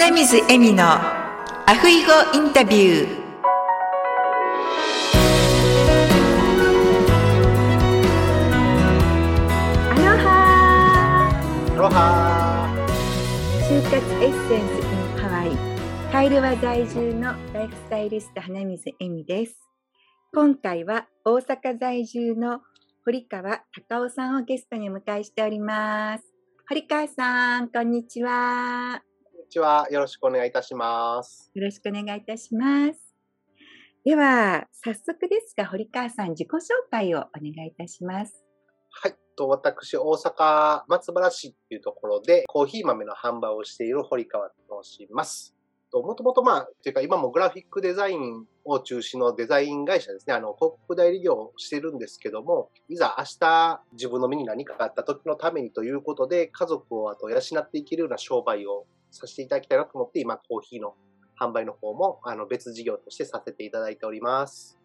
花水恵美のアフイゴインタビュー。アロハ。アロハ。就活エッセンス in ハワイカイルワ在住のライフスタイリスト花水恵美です。今回は大阪在住の堀川隆夫さんをゲストにお迎えしております。堀川さんこんにちはちは。よろしくお願いいたします。よろしくお願いいたしますでは早速ですが堀川さん自己紹介をお願いいたしますはい。と私、大阪松原市っていうところでコーヒー豆の販売をしている堀川と申します。ともともとまあ、というか今もグラフィックデザインを中心のデザイン会社ですね、あの、広告代理業をしてるんですけども、いざ明日自分の身に何かがあった時のためにということで、家族をあと養っていけるような商売をさせていただきたいなと思って、今コーヒーの販売の方もあの別事業としてさせていただいております。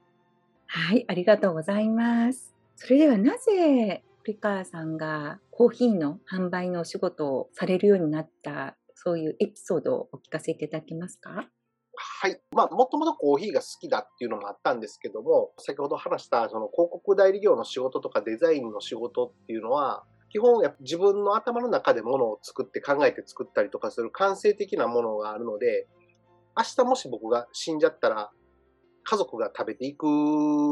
はい、ありがとうございます。それではなぜ堀川さんがコーヒーの販売のお仕事をされるようになった、そういうエピソードをお聞かせいただけますか？はい。まあ、もともとコーヒーが好きだっていうのもあったんですけども、先ほど話した、その広告代理業の仕事とかデザインの仕事っていうのは、基本自分の頭の中でものを作って考えて作ったりとかする感性的なものがあるので、明日もし僕が死んじゃったら、家族が食べていく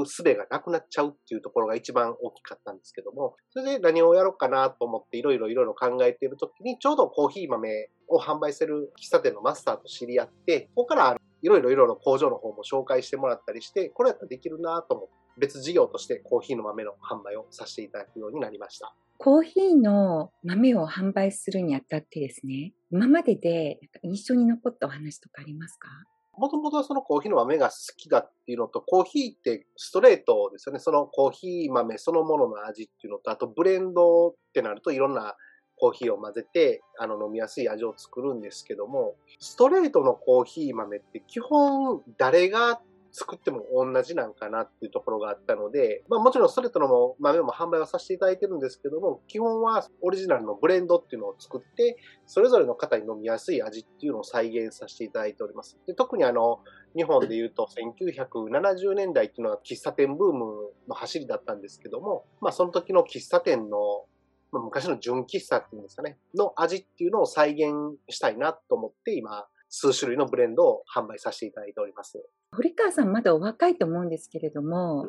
術がなくなっちゃうっていうところが一番大きかったんですけども、それで何をやろうかなと思っていろいろいろいろ考えているときに、ちょうどコーヒー豆を販売する喫茶店のマスターと知り合って、ここからいろいろいろいろ工場の方も紹介してもらったりして、これやったらできるなと思って、別事業としてコーヒーの豆の販売をさせていただくようになりました。コーヒーの豆を販売するにあたってですね、今までで印象に残ったお話とかありますか？もともとそのコーヒーの豆が好きだっていうのと、コーヒーってストレートですよね。そのコーヒー豆そのものの味っていうのと、あとブレンドってなるといろんなコーヒーを混ぜて、あの飲みやすい味を作るんですけども、ストレートのコーヒー豆って基本誰が作っても同じなんかなっていうところがあったので、まあもちろんストレートの豆も販売はさせていただいてるんですけども、基本はオリジナルのブレンドっていうのを作って、それぞれの方に飲みやすい味っていうのを再現させていただいております。で特にあの、日本で言うと1970年代っていうのは喫茶店ブームの走りだったんですけども、まあその時の喫茶店の、昔の純喫茶っていうんですかね、の味っていうのを再現したいなと思って今、数種類のブレンドを販売させていただいております。堀川さんまだお若いと思うんですけれども、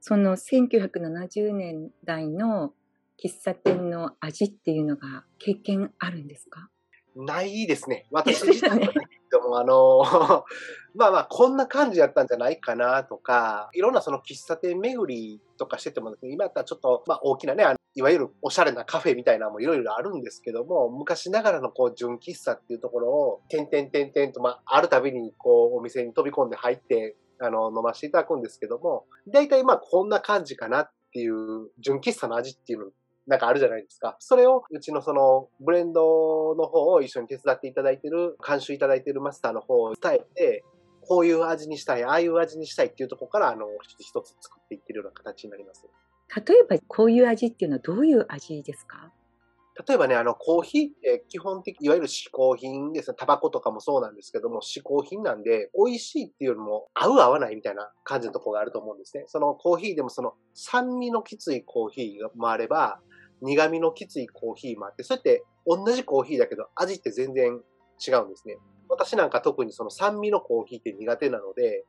その1970年代の喫茶店の味っていうのが経験あるんですか？ないですね。私自体はないけども、あの、まあまあ、こんな感じやったんじゃないかなとか、いろんなその喫茶店巡りとかしててもですね、今やったらちょっと、まあ大きなね、あのいわゆるおしゃれなカフェみたいなのもいろいろあるんですけども、昔ながらのこう、純喫茶っていうところを、点々点々と、まあ、あるたびにこう、お店に飛び込んで入って、あの、飲ませていただくんですけども、大体まあ、こんな感じかなっていう、純喫茶の味っていうのなんかあるじゃないですか。それをうちのそのブレンドの方を一緒に手伝っていただいてる、監修いただいてるマスターの方を伝えて、こういう味にしたい、ああいう味にしたいっていうところから、あの、一つ一つ作っていってるような形になります。例えばこういう味っていうのはどういう味ですか？例えばね、あの、コーヒーって基本的、いわゆる嗜好品ですね。タバコとかもそうなんですけども、嗜好品なんで、美味しいっていうよりも、合う合わないみたいな感じのところがあると思うんですね。そのコーヒーでもその酸味のきついコーヒーもあれば、苦味のきついコーヒーもあって、そうやって同じコーヒーだけど味って全然違うんですね。私なんか特にその酸味のコーヒーって苦手なので、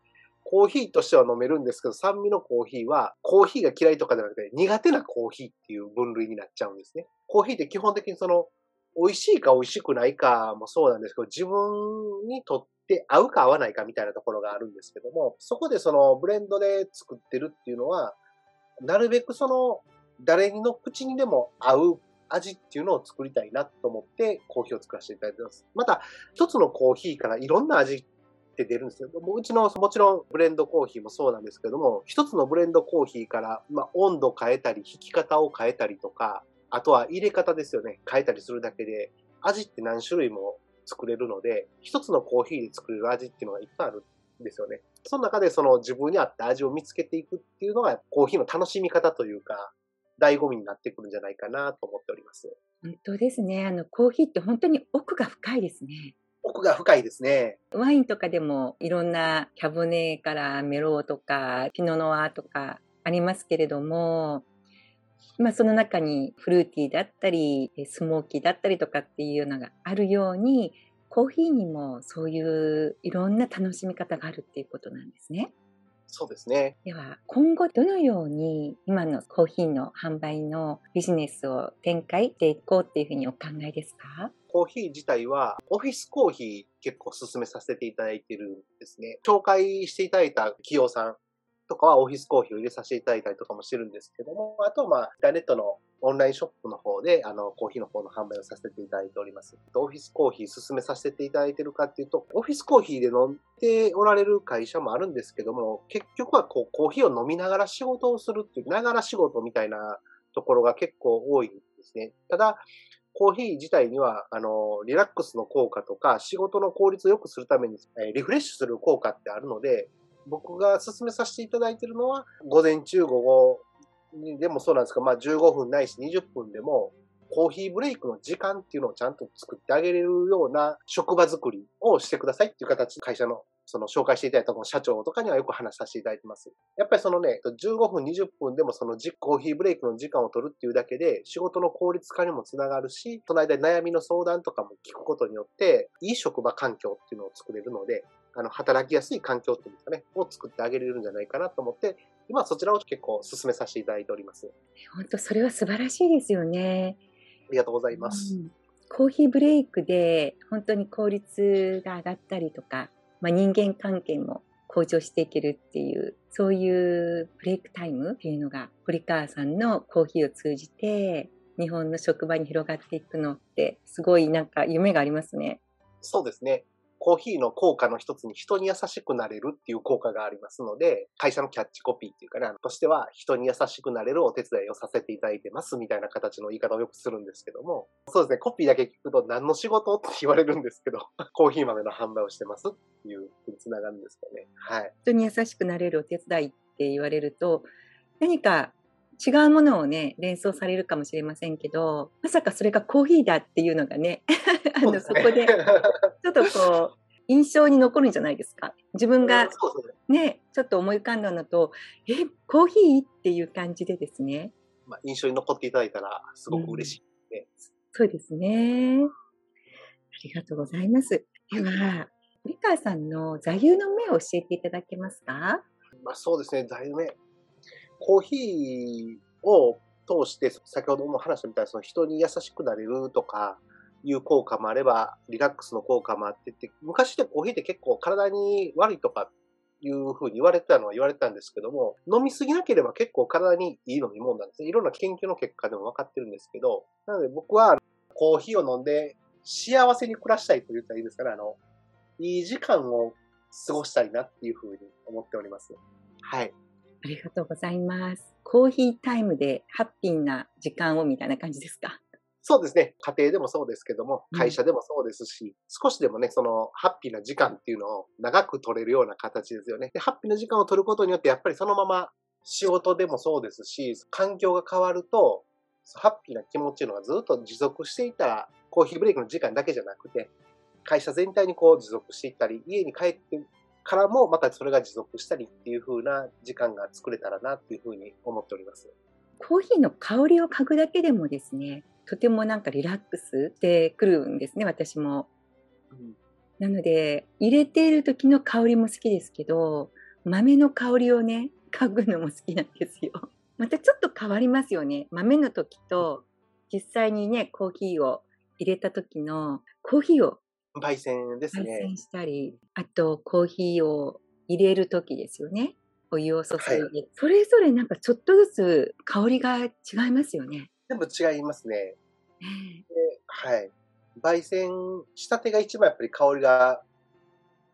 コーヒーとしては飲めるんですけど、酸味のコーヒーは、コーヒーが嫌いとかじゃなくて、苦手なコーヒーっていう分類になっちゃうんですね。コーヒーって基本的にその、美味しいか美味しくないかもそうなんですけど、自分にとって合うか合わないかみたいなところがあるんですけども、そこでそのブレンドで作ってるっていうのは、なるべくその、誰の口にでも合う味っていうのを作りたいなと思ってコーヒーを作らせていただいてます。また、一つのコーヒーからいろんな味って出るんですよ。もううちの、もちろんブレンドコーヒーもそうなんですけども、一つのブレンドコーヒーから、まあ、温度変えたり、引き方を変えたりとか、あとは入れ方ですよね。変えたりするだけで、味って何種類も作れるので、一つのコーヒーで作れる味っていうのがいっぱいあるんですよね。その中でその自分に合った味を見つけていくっていうのが、コーヒーの楽しみ方というか、醍醐味になってくるんじゃないかなと思っております。本当ですね。あの、コーヒーって本当に奥が深いですね。奥奥が深いですね。ワインとかでもいろんなキャボネーからメローとかピノノワーとかありますけれども、まあその中にフルーティーだったり、スモーキーだったりとかっていうのがあるように、コーヒーにもそういういろんな楽しみ方があるっていうことなんですね。そうですね。では、今後どのように今のコーヒーの販売のビジネスを展開していこうっていうふうにお考えですか？コーヒー自体は、オフィスコーヒー結構進めさせていただいてるんですね。紹介していただいた企業さんとかはオフィスコーヒーを入れさせていただいたりとかもしてるんですけども、あとまあ、インターネットのオンラインショップの方で、あの、コーヒーの方の販売をさせていただいております。オフィスコーヒー進めさせていただいてるかっていうと、オフィスコーヒーで飲んでおられる会社もあるんですけども、結局はこう、コーヒーを飲みながら仕事をするっていう、ながら仕事みたいなところが結構多いんですね。ただ、コーヒー自体には、あの、リラックスの効果とか、仕事の効率を良くするために、えリフレッシュする効果ってあるので、僕が進めさせていただいているのは、午前中午後にでもそうなんですが、まあ15分ないし20分でも、コーヒーブレイクの時間っていうのをちゃんと作ってあげれるような職場作りをしてくださいっていう形、会社のその紹介していただいたこの社長とかにはよく話させていただいてます。やっぱりそのね、15分、20分でもそのコーヒーブレイクの時間を取るっていうだけで仕事の効率化にもつながるし、その間悩みの相談とかも聞くことによって、いい職場環境っていうのを作れるので、あの、働きやすい環境っていうんですかね、を作ってあげれるんじゃないかなと思って、今そちらを結構進めさせていただいております。本当それは素晴らしいですよね。ありがとうございます。うん、コーヒーブレイクで本当に効率が上がったりとか、まあ、人間関係も向上していけるっていう、そういうブレイクタイムっていうのが、堀川さんのコーヒーを通じて、日本の職場に広がっていくのって、すごいなんか夢がありますね。そうですね。コーヒーの効果の一つに人に優しくなれるっていう効果がありますので、会社のキャッチコピーっていうかね、としては人に優しくなれるお手伝いをさせていただいてますみたいな形の言い方をよくするんですけども、そうですね、コピーだけ聞くと何の仕事って言われるんですけど、コーヒー豆の販売をしてますっていうふうにつながるんですかね。はい。人に優しくなれるお手伝いって言われると、何か違うものをね、連想されるかもしれませんけど、まさかそれがコーヒーだっていうのがね、あの、そこで、ちょっとこう、印象に残るんじゃないですか？自分がね、ちょっと思い浮かんだのと、え、コーヒーっていう感じでですね。まあ、印象に残っていただいたら、すごく嬉しい、ねうん、そうですね。ありがとうございます。では、堀川さんの座右の銘を教えていただけますか？まあ、そうですね、座右の銘。コーヒーを通して、先ほども話したみたいに、その人に優しくなれるとか、いう効果もあれば、リラックスの効果もあってって、昔でコーヒーって結構体に悪いとかいうふうに言われてたのは言われてたんですけども、飲みすぎなければ結構体にいい飲み物なんですね。いろんな研究の結果でも分かってるんですけど、なので僕はコーヒーを飲んで幸せに暮らしたいと言ったらいいですかね、あの、いい時間を過ごしたいなっていうふうに思っております。はい。ありがとうございます。コーヒータイムでハッピーな時間をみたいな感じですか？そうですね。家庭でもそうですけども、会社でもそうですし、うん、少しでもね、その、ハッピーな時間っていうのを長く取れるような形ですよね。で、ハッピーな時間を取ることによって、やっぱりそのまま仕事でもそうですし、環境が変わると、ハッピーな気持ちのがずっと持続していたら、コーヒーブレイクの時間だけじゃなくて、会社全体にこう持続していったり、家に帰ってからもまたそれが持続したりっていう風な時間が作れたらなっていう風に思っております。コーヒーの香りを嗅ぐだけでもですね、とてもなんかリラックスしてくるんですね、私も。うん、なので、入れている時の香りも好きですけど、豆の香りをね、嗅ぐのも好きなんですよ。またちょっと変わりますよね。豆の時と、実際にね、コーヒーを入れた時の、コーヒーを焙煎ですね。焙煎したり、あとコーヒーを入れる時ですよね。お湯を注いで、はい、それぞれなんかちょっとずつ香りが違いますよね。全部違いますね。ではい。焙煎したてが一番やっぱり香りが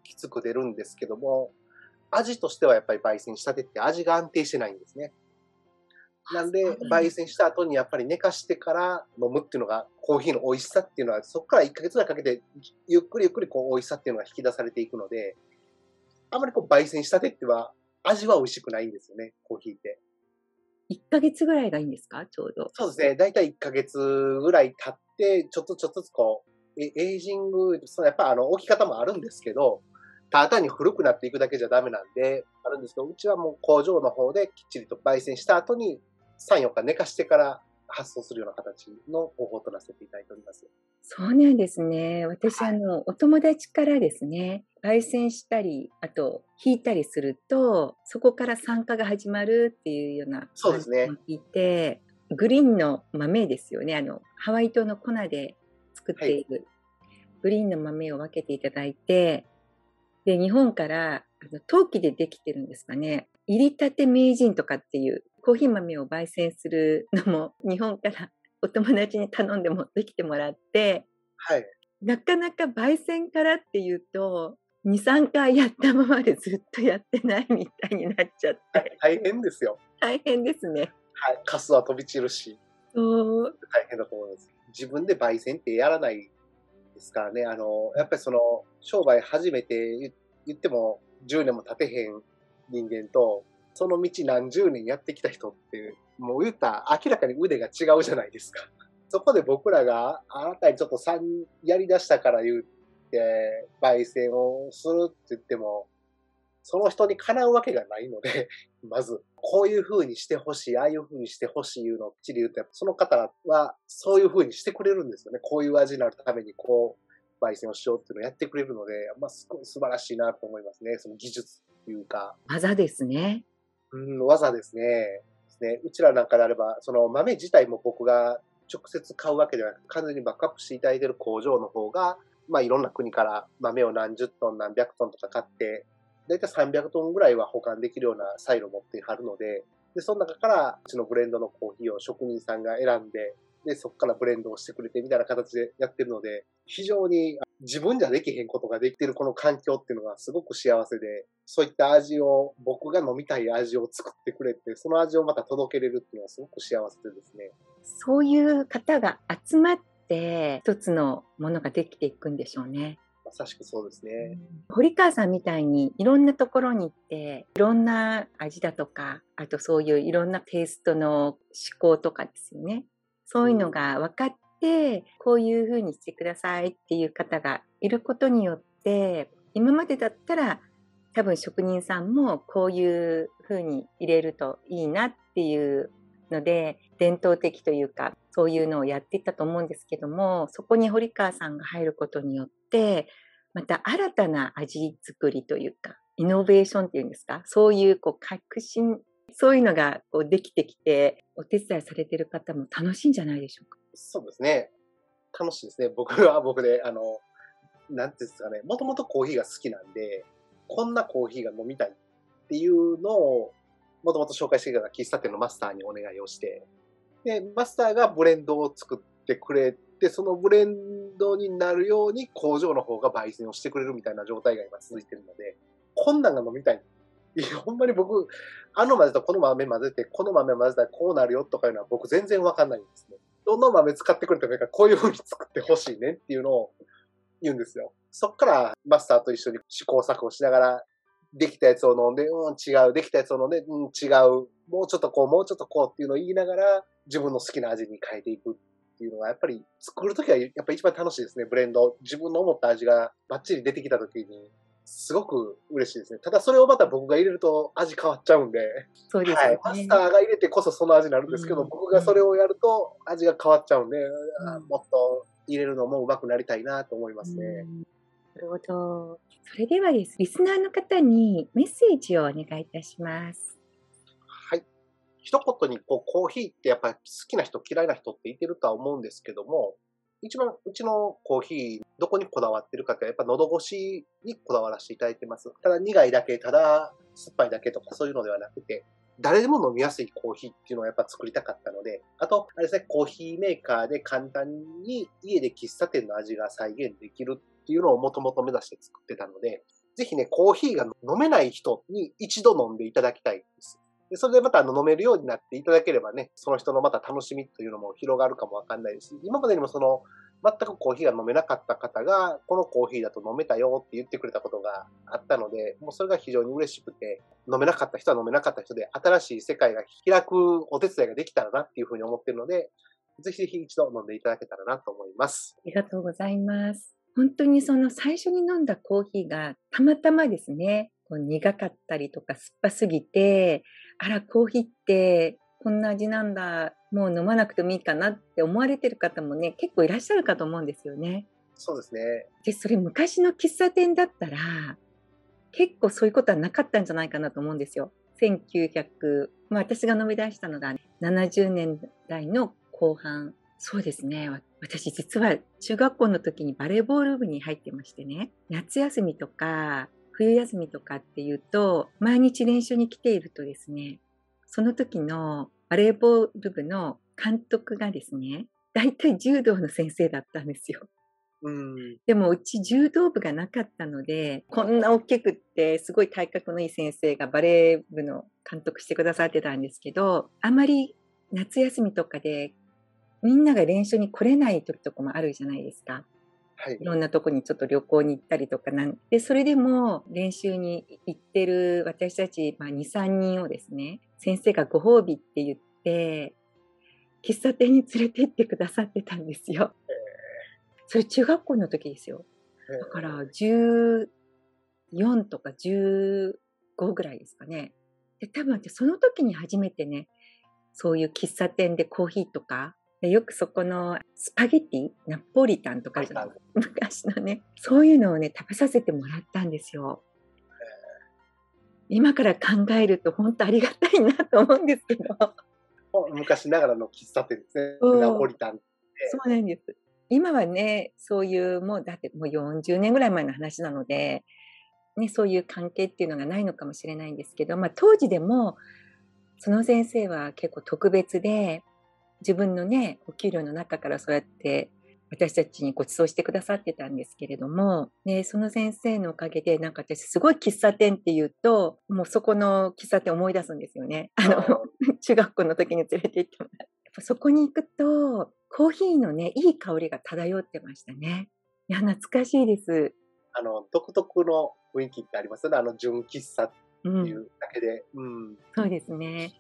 きつく出るんですけども、味としてはやっぱり焙煎したてって味が安定してないんですね。なんで、焙煎した後にやっぱり寝かしてから飲むっていうのが、コーヒーの美味しさっていうのは、そこから1ヶ月ぐらいかけて、ゆっくりゆっくりこう美味しさっていうのが引き出されていくので、あまりこう焙煎したてっては、味は美味しくないんですよね、コーヒーって。1ヶ月ぐらいがいいんですか？ちょうど。そうですね。だいたい1ヶ月ぐらい経って、ちょっとちょっとずつこう、エエイジング、そのやっぱあの置き方もあるんですけど、ただ単に古くなっていくだけじゃダメなんで、あるんですけど、うちはもう工場の方できっちりと焙煎した後に3、4日寝かしてから発送するような形の方法とらせていただいております。そうなんですね。私、あの、お友達からですね、焙煎したり、あと、引いたりすると、そこから酸化が始まるっていうようなそうですね聞いて、グリーンの豆ですよね。あの、ハワイ島の粉で作っている、グリーンの豆を分けていただいて、で、日本から、あの陶器でできてるんですかね。入りたて名人とかっていうコーヒー豆を焙煎するのも 日本からお友達に頼んでもできてもらって、はい。なかなか焙煎からっていうと、2、3回やったままでずっとやってないみたいになっちゃって、大変ですよ。大変ですね。はい。カスは飛び散るし、そう、大変だと思います。自分で焙煎ってやらないですからね。あの、やっぱりその、商売始めて言言っても10年も経てへん人間と、その道何十年やってきた人って、もう言ったら明らかに腕が違うじゃないですか。そこで僕らがあなたにちょっと3やり出したから言って、焙煎をするって言っても、その人にかなうわけがないので、まず、こういう風にしてほしい、ああいう風にしてほしいいうのをきっちり言うと、その方はそういう風にしてくれるんですよね。こういう味になるために、こう、焙煎をしようっていうのをやってくれるので、まあ、すごい素晴らしいなと思いますね。その技術っていうか、技ですね。うん、技ですね。ですね。うちらなんかであれば、その豆自体も僕が直接買うわけではなく、完全にバックアップしていただいている工場の方が、まあいろんな国から豆を何十トン何百トンとか買って、だいたい300トンぐらいは保管できるようなサイロを持ってはるので、で、その中からうちのブレンドのコーヒーを職人さんが選んで、で、そこからブレンドをしてくれてみたいな形でやってるので、非常に自分じゃできへんことができてるこの環境っていうのがすごく幸せで、そういった味を、僕が飲みたい味を作ってくれて、その味をまた届けれるっていうのはすごく幸せでですね。そういう方が集まって、一つのものができていくんでしょうね。まさしくそうですね。堀川さんみたいにいろんなところに行っていろんな味だとかあとそういういろんなテイストの思考とかですよねそういうのが分かってこういうふうにしてくださいっていう方がいることによって今までだったら多分職人さんもこういうふうに入れるといいなっていうので伝統的というかそういうのをやっていたと思うんですけどもそこに堀川さんが入ることによってまた新たな味作りというか、イノベーションっていうんですか、そういうこう革新、そういうのがこうできてきて、お手伝いされてる方も楽しいんじゃないでしょうか？そうですね。楽しいですね。僕は僕で、あの、なんていうんですかね、もともとコーヒーが好きなんで、こんなコーヒーが飲みたいっていうのを、もともと紹介してくれた喫茶店のマスターにお願いをして、で、マスターがブレンドを作ってくれて、そのブレンドになるように工場の方が焙煎をしてくれるみたいな状態が今続いてるので、こんなんが飲みたい。いや、ほんまに僕、あの混ぜとこの豆混ぜて、この豆混ぜたらこうなるよとかいうのは僕全然わかんないんですね。どの豆使ってくれてもいいから、こういう風に作ってほしいねっていうのを言うんですよ。そっからマスターと一緒に試行錯誤しながら、できたやつを飲んで、うん、違う。できたやつを飲んで、うん、違う。もうちょっとこう、もうちょっとこうっていうのを言いながら、自分の好きな味に変えていくっていうのが、やっぱり作るときはやっぱり一番楽しいですね、ブレンド。自分の思った味がバッチリ出てきたときに、すごく嬉しいですね。ただそれをまた僕が入れると味変わっちゃうんで、そうですはいスターが入れてこそその味になるんですけど、うん僕がそれをやると味が変わっちゃうんで、あうんもっと入れるのも上手くなりたいなと思いますね。うんなるほど。それではです。リスナーの方にメッセージをお願いいたします。はい。一言にこうコーヒーってやっぱり好きな人嫌いな人っていてるとは思うんですけども、一番うちのコーヒーどこにこだわってるかってやっぱ喉越しにこだわらせていただいてます。ただ苦いだけ、ただ酸っぱいだけとかそういうのではなくて、誰でも飲みやすいコーヒーっていうのをやっぱ作りたかったので、あと、あれですね、コーヒーメーカーで簡単に家で喫茶店の味が再現できるっていうのをもともと目指して作ってたので、ぜひね、コーヒーが飲めない人に一度飲んでいただきたいです。でそれでまたあの飲めるようになっていただければね、その人のまた楽しみというのも広がるかもわかんないですし、今までにもその、全くコーヒーが飲めなかった方が、このコーヒーだと飲めたよって言ってくれたことがあったので、もうそれが非常に嬉しくて、飲めなかった人は飲めなかった人で、新しい世界が開くお手伝いができたらなっていうふうに思ってるので、ぜひぜひ一度飲んでいただけたらなと思います。ありがとうございます。本当にその最初に飲んだコーヒーがたまたまですね、こう苦かったりとか酸っぱすぎて、あら、コーヒーってこんな味なんだ、もう飲まなくてもいいかなって思われてる方もね、結構いらっしゃるかと思うんですよね。そうですね。で、それ昔の喫茶店だったら、結構そういうことはなかったんじゃないかなと思うんですよ。1900、まあ私が飲み出したのが70年代の後半。そうですね。わ私実は中学校の時にバレーボール部に入ってましてね、夏休みとか冬休みとかっていうと、毎日練習に来ているとですね、その時のバレーボール部の監督がですね、大体柔道の先生だったんですよ。うん。でもうち柔道部がなかったので、こんな大きくってすごい体格のいい先生がバレー部の監督してくださってたんですけど、あまり夏休みとかでみんなが練習に来れない時とかもあるじゃないですか。はいい。ろんなとこにちょっと旅行に行ったりとかなんで、それでも練習に行ってる私たち、まあ、2、3人をですね、先生がご褒美って言って、喫茶店に連れて行ってくださってたんですよ。それ中学校の時ですよ。だから14とか15ぐらいですかね。で、多分その時に初めてね、そういう喫茶店でコーヒーとか、でよくそこのスパゲティ、ナポリタンとかじゃ昔のね、そういうのをね、食べさせてもらったんですよ。今から考えると本当ありがたいなと思うんですけど、昔ながらの喫茶店ですね。うんナポリタン。そうなんです。今はね、そういう、もうだってもう40年ぐらい前の話なので、ね、そういう関係っていうのがないのかもしれないんですけど、まあ当時でも、その先生は結構特別で、自分のね、お給料の中からそうやって私たちにご馳走してくださってたんですけれども、ね、その先生のおかげで、なんか私すごい喫茶店っていうと、もうそこの喫茶店思い出すんですよね。あの、中学校の時に連れて行ってもらって。やっぱそこに行くと、コーヒーのね、いい香りが漂ってましたね。いや、懐かしいです。あの、独特の雰囲気ってありますよね。あの、純喫茶ってうんい。うだけで。うん。そうですね。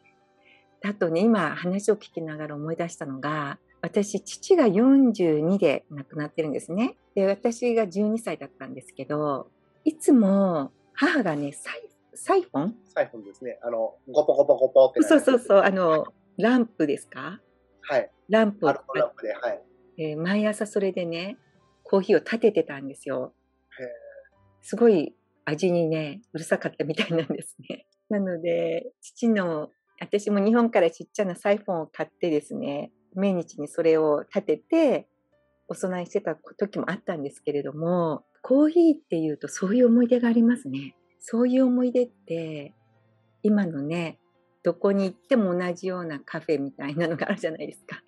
あとね、今話を聞きながら思い出したのが、私、父が42で亡くなってるんですね。で、私が12歳だったんですけど、いつも母がね、サイサイフォンサイフォンですね。あの、ゴポゴポゴポってそうそうそう、あの、ランプですか？はい。ランプをアルコールランプで、はい。えー毎朝それでね、コーヒーを立ててたんですよ。すごい味にね、うるさかったみたいなんですね。なので、父の、私も日本からちっちゃなサイフォンを買ってですね、命日にそれを立てて、お供えしてた時もあったんですけれども、コーヒーっていうとそういう思い出がありますね。そういう思い出って、今のね、どこに行っても同じようなカフェみたいなのがあるじゃないですか。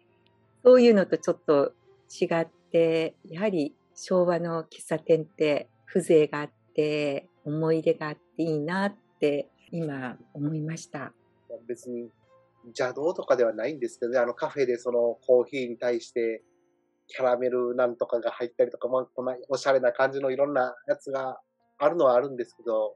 そういうのとちょっと違って、やはり昭和の喫茶店って風情があって、思い出があっていいなって今思いました。別に邪道とかではないんですけどね、あのカフェでそのコーヒーに対してキャラメルなんとかが入ったりとか、まあ、こんなおしゃれな感じのいろんなやつがあるのはあるんですけど、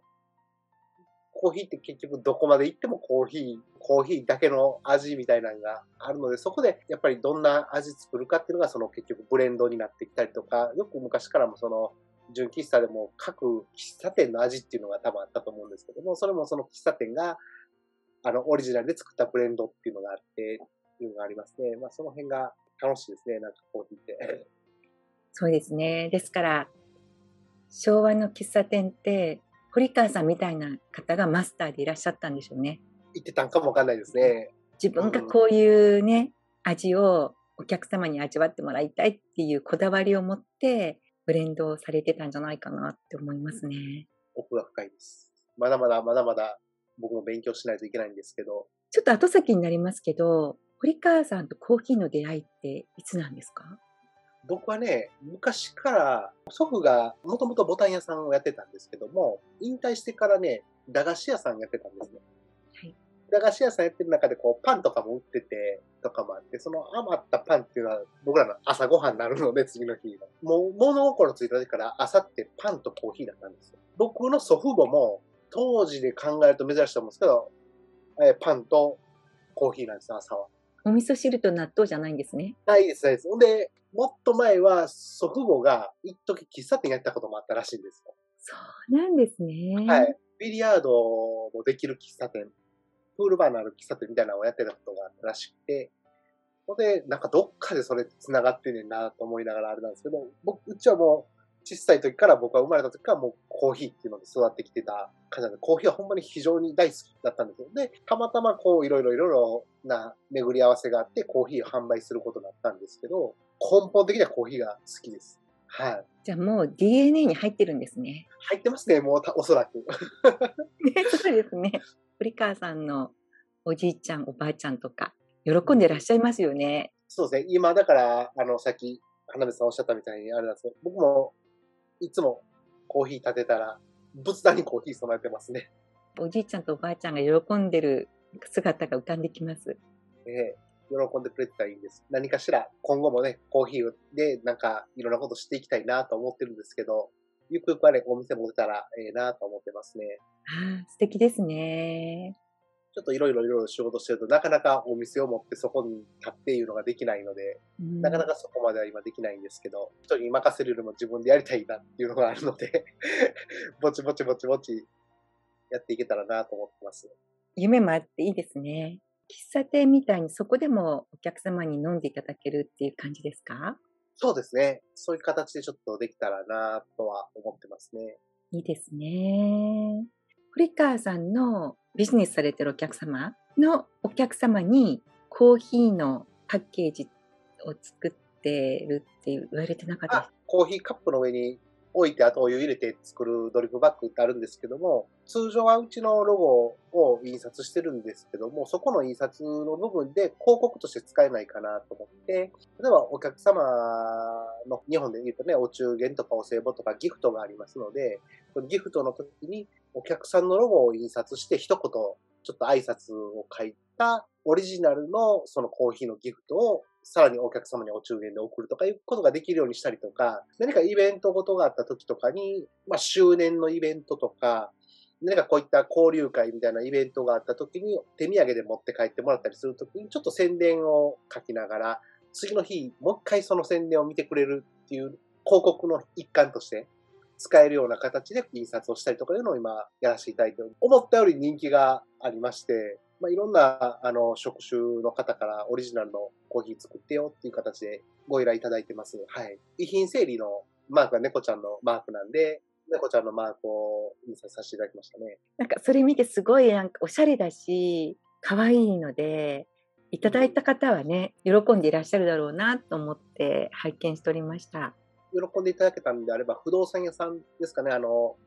コーヒーって結局どこまで行ってもコーヒー、コーヒーだけの味みたいなのがあるので、そこでやっぱりどんな味作るかっていうのがその結局ブレンドになってきたりとか、よく昔からもその純喫茶でも各喫茶店の味っていうのが多分あったと思うんですけども、それもその喫茶店があの、オリジナルで作ったブレンドっていうのがあって、っていうのがありますね。まあ、その辺が楽しいですね、なんかコーヒーって。そうですね。ですから、昭和の喫茶店って、堀川さんみたいな方がマスターでいらっしゃったんでしょうね。言ってたんかもわかんないですね。自分がこういうね、味をお客様に味わってもらいたいっていうこだわりを持って、ブレンドをされてたんじゃないかなって思いますね。奥が深いです。まだまだまだまだ僕も勉強しないといけないんですけど、ちょっと後先になりますけど、堀川さんとコーヒーの出会いっていつなんですか？僕はね、昔から祖父がもともとボタン屋さんをやってたんですけども、引退してからね、駄菓子屋さんやってたんですね。はい駄菓子屋さんやってる中でこうパンとかも売っててとかもあって、その余ったパンっていうのは僕らの朝ごはんになるので、次の日の。もう物心ついた時から朝ってパンとコーヒーだったんですよ。僕の祖父母も当時で考えると珍しいと思うんですけど、えーパンとコーヒーなんですよ、朝は。お味噌汁と納豆じゃないんですね。ないです、ないです。ほんで、もっと前は祖父母が一時喫茶店やったこともあったらしいんですよ。そうなんですね。はい。ビリヤードもできる喫茶店、プールバーのある喫茶店みたいなのをやってたことがあったらしくて、ほんで、なんかどっかでそれ繋がってんねんなと思いながらあれなんですけど、僕、うちはもう、小さい時から僕が生まれた時からもうコーヒーっていうので育ってきてた感じなんで、コーヒーはほんまに非常に大好きだったんですよ。で、たまたまこういろいろいろいろな巡り合わせがあってコーヒーを販売することになったんですけど、根本的にはコーヒーが好きです。はい。じゃあもう DNA に入ってるんですね。入ってますね、もうたおそらく。ねそうですね。堀川さんのおじいちゃん、おばあちゃんとか、喜んでらっしゃいますよね。そうですね。今だから、あの、さっき、花火さんおっしゃったみたいにあれなんですけど、僕も、いつもコーヒー立てたら、仏壇にコーヒー備えてますね。おじいちゃんとおばあちゃんが喜んでる姿が浮かんできます。ええ喜んでくれてたらいいんです。何かしら、今後もね、コーヒーで、なんか、いろんなことしていきたいなと思ってるんですけど、ゆくゆくはね、お店持てたらええなと思ってますね。ああ、素敵ですね。ちょっといろいろいろいろ仕事してると、なかなかお店を持ってそこに立っていうのができないので、うんなかなかそこまでは今できないんですけど、人に任せるよりも自分でやりたいなっていうのがあるので、ぼちぼちぼちぼちやっていけたらなと思ってます。夢もあっていいですね。喫茶店みたいにそこでもお客様に飲んでいただけるっていう感じですか？そうですね。そういう形でちょっとできたらなとは思ってますね。いいですね。堀川さんのビジネスされてるお客様のお客様にコーヒーのパッケージを作ってるって言われてなかったあ、コーヒーカップの上に置いて、あとお湯入れて作るドリップバッグってあるんですけども、通常はうちのロゴを印刷してるんですけども、そこの印刷の部分で広告として使えないかなと思って、例えばお客様の日本で言うとね、お中元とかお歳暮とかギフトがありますので、ギフトの時にお客さんのロゴを印刷して一言ちょっと挨拶を書いたオリジナルのそのコーヒーのギフトをさらにお客様にお中元で送るとかいうことができるようにしたりとか、何かイベントごとがあった時とかに、まあ周年のイベントとか、何かこういった交流会みたいなイベントがあった時に手土産で持って帰ってもらったりする時にちょっと宣伝を書きながら、次の日もう一回その宣伝を見てくれるっていう広告の一環として使えるような形で印刷をしたりとかいうのを今やらせていただいて、思ったより人気がありまして、まあ、いろんな、あの、職種の方からオリジナルのコーヒー作ってよっていう形でご依頼いただいてます。はい。遺品整理のマークが猫ちゃんのマークなんで、猫ちゃんのマークを印刷させていただきましたね。なんかそれ見てすごいなんかおしゃれだし、可愛いので、いただいた方はね、喜んでいらっしゃるだろうなと思って拝見しておりました。喜んでいただけたんであれば、不動産屋さんですかね、あの、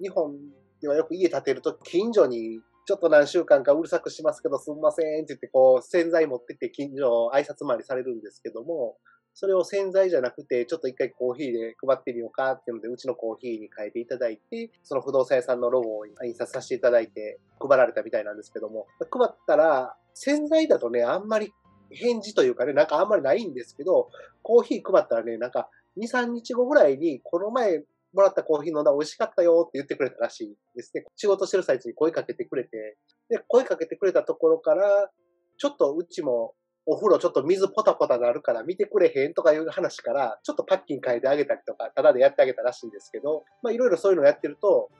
日本ではよく家建てると近所にちょっと何週間かうるさくしますけど、すんませんって言って、こう、洗剤持ってって近所挨拶回りされるんですけども、それを洗剤じゃなくて、ちょっと一回コーヒーで配ってみようかっていうので、うちのコーヒーに変えていただいて、その不動産屋さんのロゴを印刷させていただいて、配られたみたいなんですけども、配ったら、洗剤だとね、あんまり返事というかね、なんかあんまりないんですけど、コーヒー配ったらね、なんか2、3日後ぐらいに、この前もらったコーヒー飲んだら美味しかったよって言ってくれたらしいですね。仕事してる最中に声かけてくれて、で、声かけてくれたところから、ちょっとうちもお風呂ちょっと水ポタポタなるから見てくれへんとかいう話から、ちょっとパッキン変えてあげたりとか、ただでやってあげたらしいんですけど、まあいろいろそういうのやってると、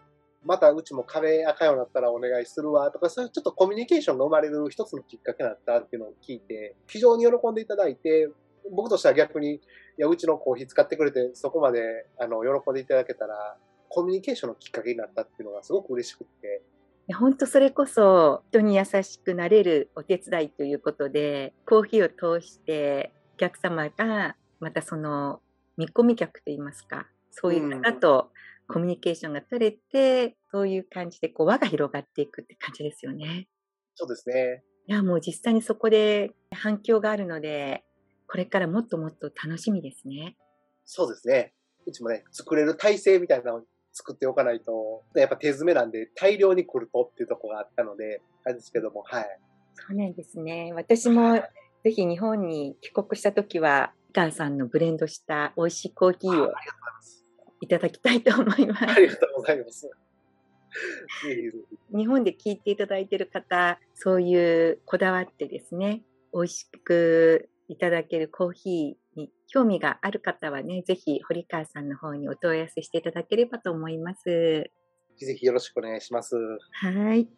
またうちも壁赤ようになったらお願いするわとか、そういうちょっとコミュニケーションが生まれる一つのきっかけになったっていうのを聞いて、非常に喜んでいただいて、僕としては逆に、いや、うちのコーヒー使ってくれて、そこまで、あの、喜んでいただけたら、コミュニケーションのきっかけになったっていうのがすごく嬉しくって、いや本当それこそ人に優しくなれるお手伝いということでコーヒーを通してお客様がまたその見込み客といいますかそういう方とコミュニケーションが取れて、そういう感じでこう輪が広がっていくって感じですよね。そうですね。いやもう実際にそこで反響があるのでこれからもっともっと楽しみですね。そうですね。うちもね、作れる体制みたいなのを作っておかないと、やっぱ手詰めなんで大量に来るとっていうところがあったので、あれですけども、はい。そうなんですね。私もぜひ日本に帰国した時は、井川さんのブレンドした美味しいコーヒーをいただきたいと思います。ありがとうございます。日本で聞いていただいている方、そういうこだわってですね、美味しくいただけるコーヒーに興味がある方はね、ぜひ堀川さんの方にお問い合わせしていただければと思います。ぜひよろしくお願いします。はい。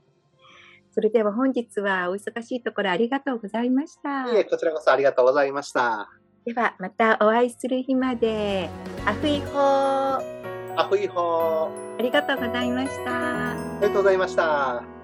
それでは本日はお忙しいところありがとうございました。いえ、こちらこそありがとうございました。ではまたお会いする日まで。アフイホー。あアフイホー。りがとうございました。ありがとうございました。